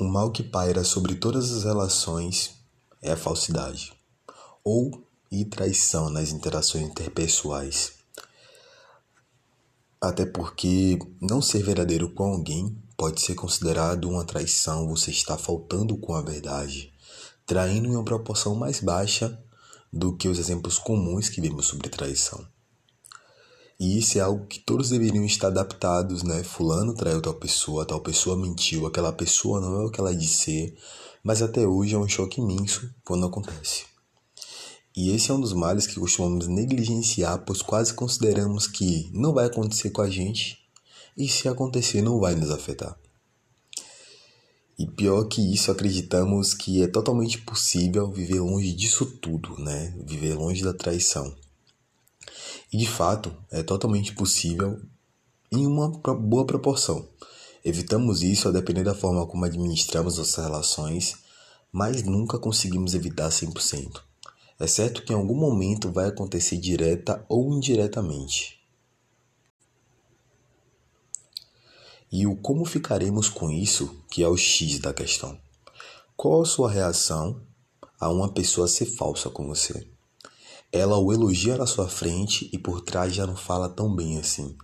O mal que paira sobre todas as relações é a falsidade ou e traição nas interações interpessoais. Até porque não ser verdadeiro com alguém pode ser considerado uma traição, você está faltando com a verdade, traindo em uma proporção mais baixa do que os exemplos comuns que vemos sobre traição. E isso é algo que todos deveriam estar adaptados, né? Fulano traiu tal pessoa, tal pessoa mentiu, aquela pessoa não é o que ela diz ser, mas até hoje é um choque imenso quando acontece. E esse é um dos males que costumamos negligenciar, pois quase consideramos que não vai acontecer com a gente e se acontecer não vai nos afetar. E pior que isso, acreditamos que é totalmente possível viver longe disso tudo, né? Viver longe da traição. E de fato, é totalmente possível em uma boa proporção. Evitamos isso a depender da forma como administramos nossas relações, mas nunca conseguimos evitar 100%. É certo que em algum momento vai acontecer direta ou indiretamente. E o como ficaremos com isso, que é o X da questão. Qual a sua reação a uma pessoa ser falsa com você? Ela o elogia na sua frente e por trás já não fala tão bem assim.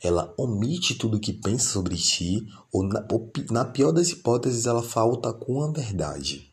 Ela omite tudo o que pensa sobre ti, ou na, ou na pior das hipóteses, ela falta com a verdade.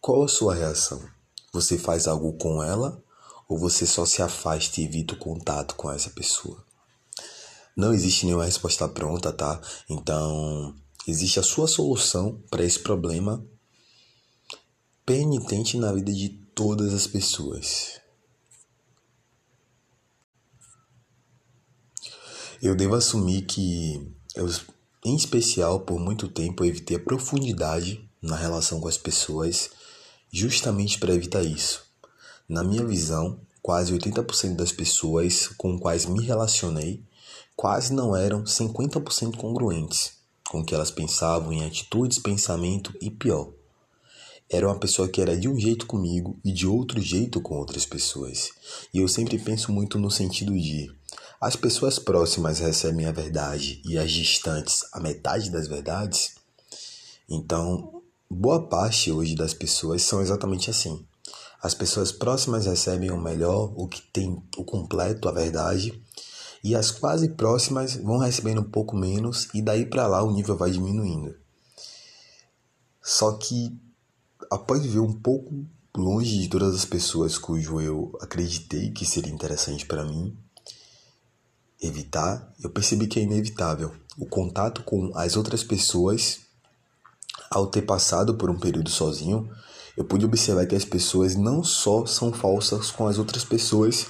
Qual a sua reação? Você faz algo com ela ou você só se afasta e evita o contato com essa pessoa? Não existe nenhuma resposta pronta, tá? Então, existe a sua solução para esse problema penitente na vida de todas as pessoas. Eu devo assumir que eu, em especial, por muito tempo, eu evitei a profundidade na relação com as pessoas, justamente para evitar isso. Na minha visão, quase 80% das pessoas com quais me relacionei quase não eram 50% congruentes com o que elas pensavam em atitudes, pensamento e pior. Era uma pessoa que era de um jeito comigo e de outro jeito com outras pessoas. E eu sempre penso muito no sentido de as pessoas próximas recebem a verdade e as distantes a metade das verdades. Então, boa parte hoje das pessoas são exatamente assim. As pessoas próximas recebem o melhor, o que tem o completo, a verdade, e as quase próximas vão recebendo um pouco menos e daí para lá o nível vai diminuindo. Só que após ver um pouco longe de todas as pessoas cujo eu acreditei que seria interessante para mim, evitar, eu percebi que é inevitável. O contato com as outras pessoas, ao ter passado por um período sozinho, eu pude observar que as pessoas não só são falsas com as outras pessoas,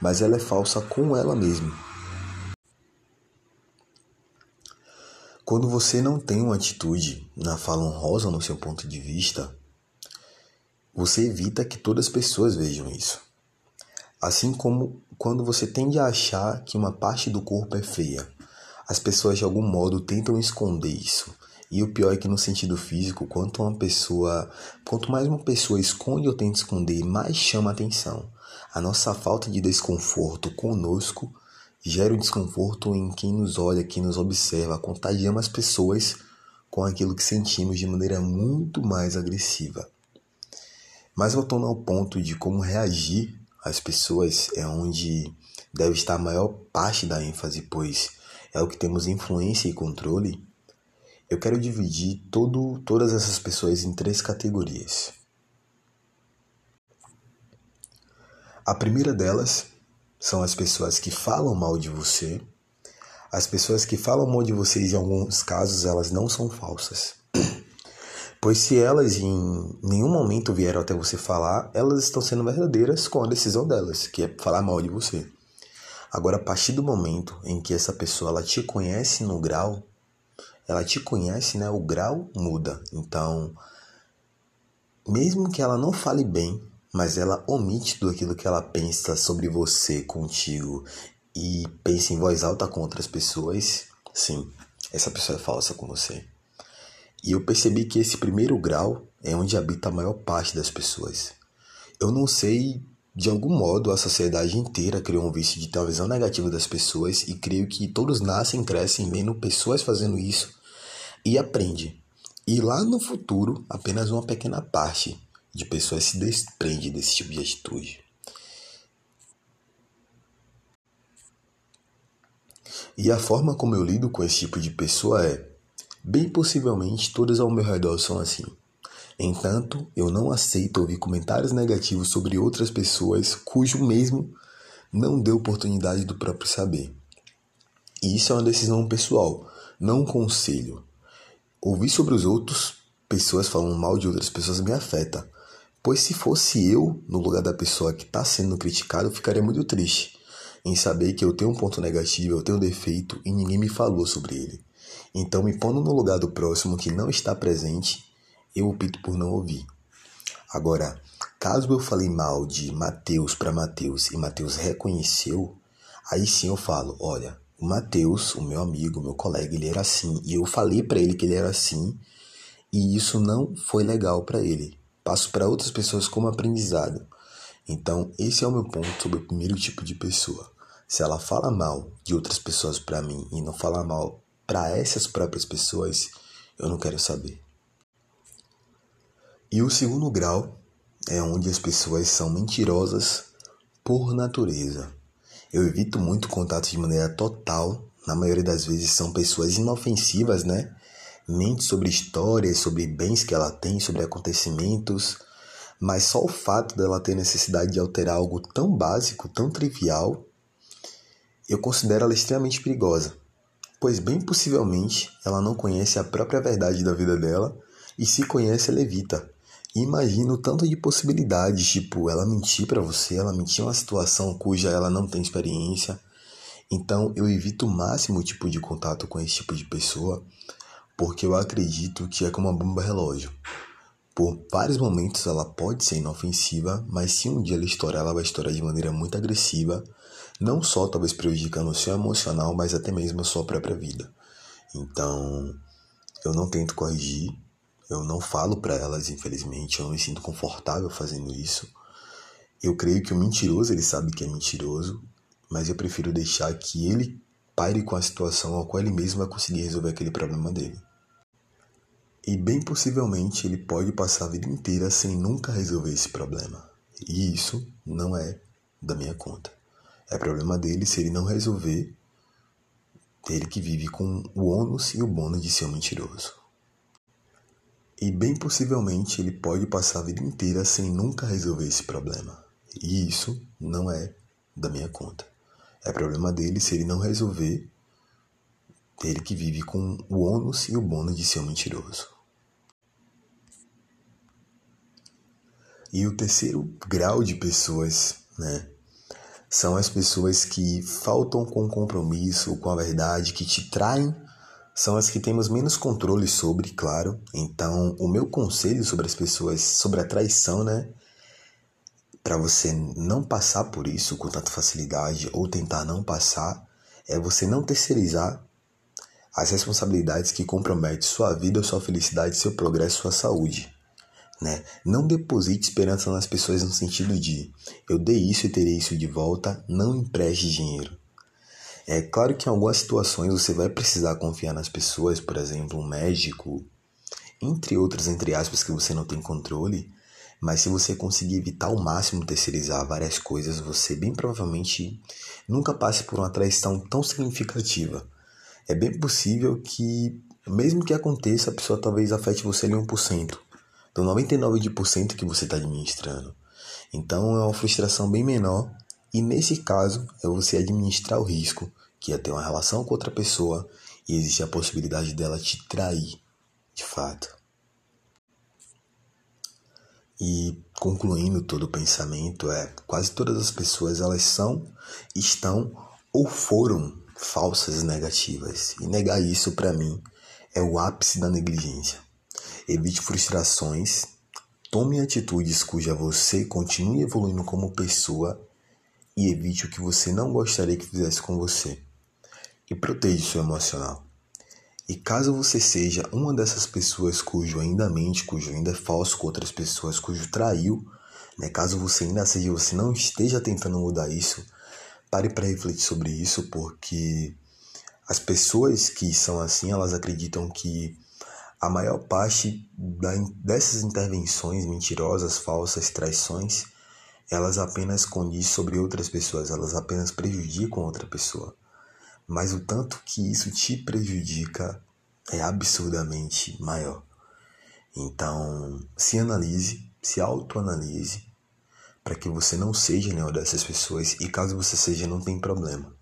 mas ela é falsa com ela mesma. Quando você não tem uma atitude na fala honrosa no seu ponto de vista, você evita que todas as pessoas vejam isso. Assim como quando você tende a achar que uma parte do corpo é feia, as pessoas de algum modo tentam esconder isso. E o pior é que no sentido físico, quanto uma pessoa, quanto mais uma pessoa esconde ou tenta esconder, mais chama atenção. A nossa falta de desconforto conosco gera um desconforto em quem nos olha, quem nos observa, contagiamos as pessoas com aquilo que sentimos de maneira muito mais agressiva. Mas voltando ao ponto de como reagir as pessoas é onde deve estar a maior parte da ênfase, pois é o que temos influência e controle. Eu quero dividir todo, todas essas pessoas em três categorias. A primeira delas são as pessoas que falam mal de você. As pessoas que falam mal de vocês, em alguns casos, elas não são falsas. Pois se elas em nenhum momento vieram até você falar, elas estão sendo verdadeiras com a decisão delas, que é falar mal de você. Agora, a partir do momento em que essa pessoa ela te conhece no grau, ela te conhece, né? O grau muda. Então, mesmo que ela não fale bem, mas ela omite tudo aquilo que ela pensa sobre você, contigo, e pensa em voz alta com outras pessoas, sim, essa pessoa é falsa com você. E eu percebi que esse primeiro grau é onde habita a maior parte das pessoas. Eu não sei, de algum modo, a sociedade inteira criou um vício de ter uma visão negativa das pessoas e creio que todos nascem, crescem vendo pessoas fazendo isso e aprende. E lá no futuro, apenas uma pequena parte de pessoas se desprende desse tipo de atitude. E a forma como eu lido com esse tipo de pessoa é: bem possivelmente todas ao meu redor são assim. Entanto, eu não aceito ouvir comentários negativos sobre outras pessoas cujo mesmo não deu oportunidade do próprio saber. E isso é uma decisão pessoal, não um conselho. Ouvir sobre os outros, pessoas falando mal de outras pessoas, me afeta. Pois se fosse eu no lugar da pessoa que está sendo criticada, eu ficaria muito triste em saber que eu tenho um ponto negativo, eu tenho um defeito e ninguém me falou sobre ele. Então, me pondo no lugar do próximo que não está presente, eu opto por não ouvir. Agora, caso eu falei mal de Mateus para Mateus e Mateus reconheceu, aí sim eu falo, olha, o Mateus, o meu amigo, meu colega, ele era assim, e eu falei para ele que ele era assim, e isso não foi legal para ele. Passo para outras pessoas como aprendizado. Então, esse é o meu ponto sobre o primeiro tipo de pessoa. Se ela fala mal de outras pessoas para mim e não fala mal para essas próprias pessoas, eu não quero saber. E o segundo grau é onde as pessoas são mentirosas por natureza. Eu evito muito contato de maneira total. Na maioria das vezes são pessoas inofensivas, né? Mente sobre histórias, sobre bens que ela tem, sobre acontecimentos. Mas só o fato dela ter necessidade de alterar algo tão básico, tão trivial, eu considero ela extremamente perigosa, pois bem possivelmente ela não conhece a própria verdade da vida dela e se conhece ela evita. E o tanto de possibilidades, tipo, ela mentir para você, ela mentir uma situação cuja ela não tem experiência. Então eu evito o máximo tipo de contato com esse tipo de pessoa, porque eu acredito que é como uma bomba relógio. Por vários momentos ela pode ser inofensiva, mas se um dia ela estourar, ela vai estourar de maneira muito agressiva não só talvez prejudicando o seu emocional, mas até mesmo a sua própria vida. Então, eu não tento corrigir, eu não falo para elas, infelizmente, eu não me sinto confortável fazendo isso. Eu creio que o mentiroso, ele sabe que é mentiroso, mas eu prefiro deixar que ele pare com a situação ao qual ele mesmo vai conseguir resolver aquele problema dele. E bem possivelmente ele pode passar a vida inteira sem nunca resolver esse problema. E isso não é da minha conta. É problema dele se ele não resolver. Ele que vive com o ônus e o bônus de ser um mentiroso. E bem possivelmente ele pode passar a vida inteira sem nunca resolver esse problema. E isso não é da minha conta. É problema dele se ele não resolver. Ele que vive com o ônus e o bônus de ser um mentiroso. E o terceiro grau de pessoas, né, são as pessoas que faltam com compromisso, com a verdade, que te traem, são as que temos menos controle sobre, claro. Então, o meu conselho sobre as pessoas, sobre a traição, né? Para você não passar por isso com tanta facilidade ou tentar não passar, é você não terceirizar as responsabilidades que comprometem sua vida, sua felicidade, seu progresso, sua saúde. Né? Não deposite esperança nas pessoas no sentido de eu dei isso e terei isso de volta, não empreste dinheiro. É claro que em algumas situações você vai precisar confiar nas pessoas, por exemplo, um médico, entre outras, entre aspas, que você não tem controle, mas se você conseguir evitar ao máximo terceirizar várias coisas, você bem provavelmente nunca passe por uma traição tão significativa. É bem possível que, mesmo que aconteça, a pessoa talvez afete você ali 1% do 99% que você está administrando. Então é uma frustração bem menor e nesse caso é você administrar o risco, que é ter uma relação com outra pessoa e existe a possibilidade dela te trair, de fato. E concluindo todo o pensamento é quase todas as pessoas elas são, estão ou foram falsas negativas. E negar isso para mim é o ápice da negligência. Evite frustrações. Tome atitudes cuja você continue evoluindo como pessoa e evite o que você não gostaria que fizesse com você. E proteja seu emocional. E caso você seja uma dessas pessoas cujo ainda mente, cujo ainda é falso com outras pessoas, cujo traiu, né? caso você ainda seja, você não esteja tentando mudar isso, pare para refletir sobre isso, porque as pessoas que são assim, elas acreditam que A maior parte dessas intervenções mentirosas, falsas, traições, elas apenas condiz sobre outras pessoas, elas apenas prejudicam outra pessoa. Mas o tanto que isso te prejudica é absurdamente maior. Então, se analise, se autoanalise, para que você não seja nenhuma dessas pessoas e caso você seja, não tem problema.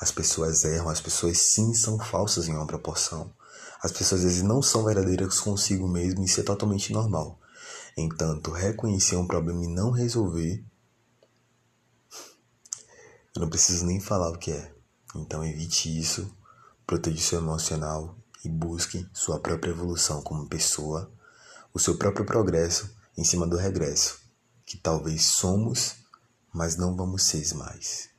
As pessoas erram, as pessoas sim são falsas em uma proporção. As pessoas às vezes não são verdadeiras consigo mesmo e isso é totalmente normal. Entanto, reconhecer um problema e não resolver, eu não preciso nem falar o que é. Então evite isso, proteja seu emocional e busque sua própria evolução como pessoa, o seu próprio progresso em cima do regresso, que talvez somos, mas não vamos ser mais.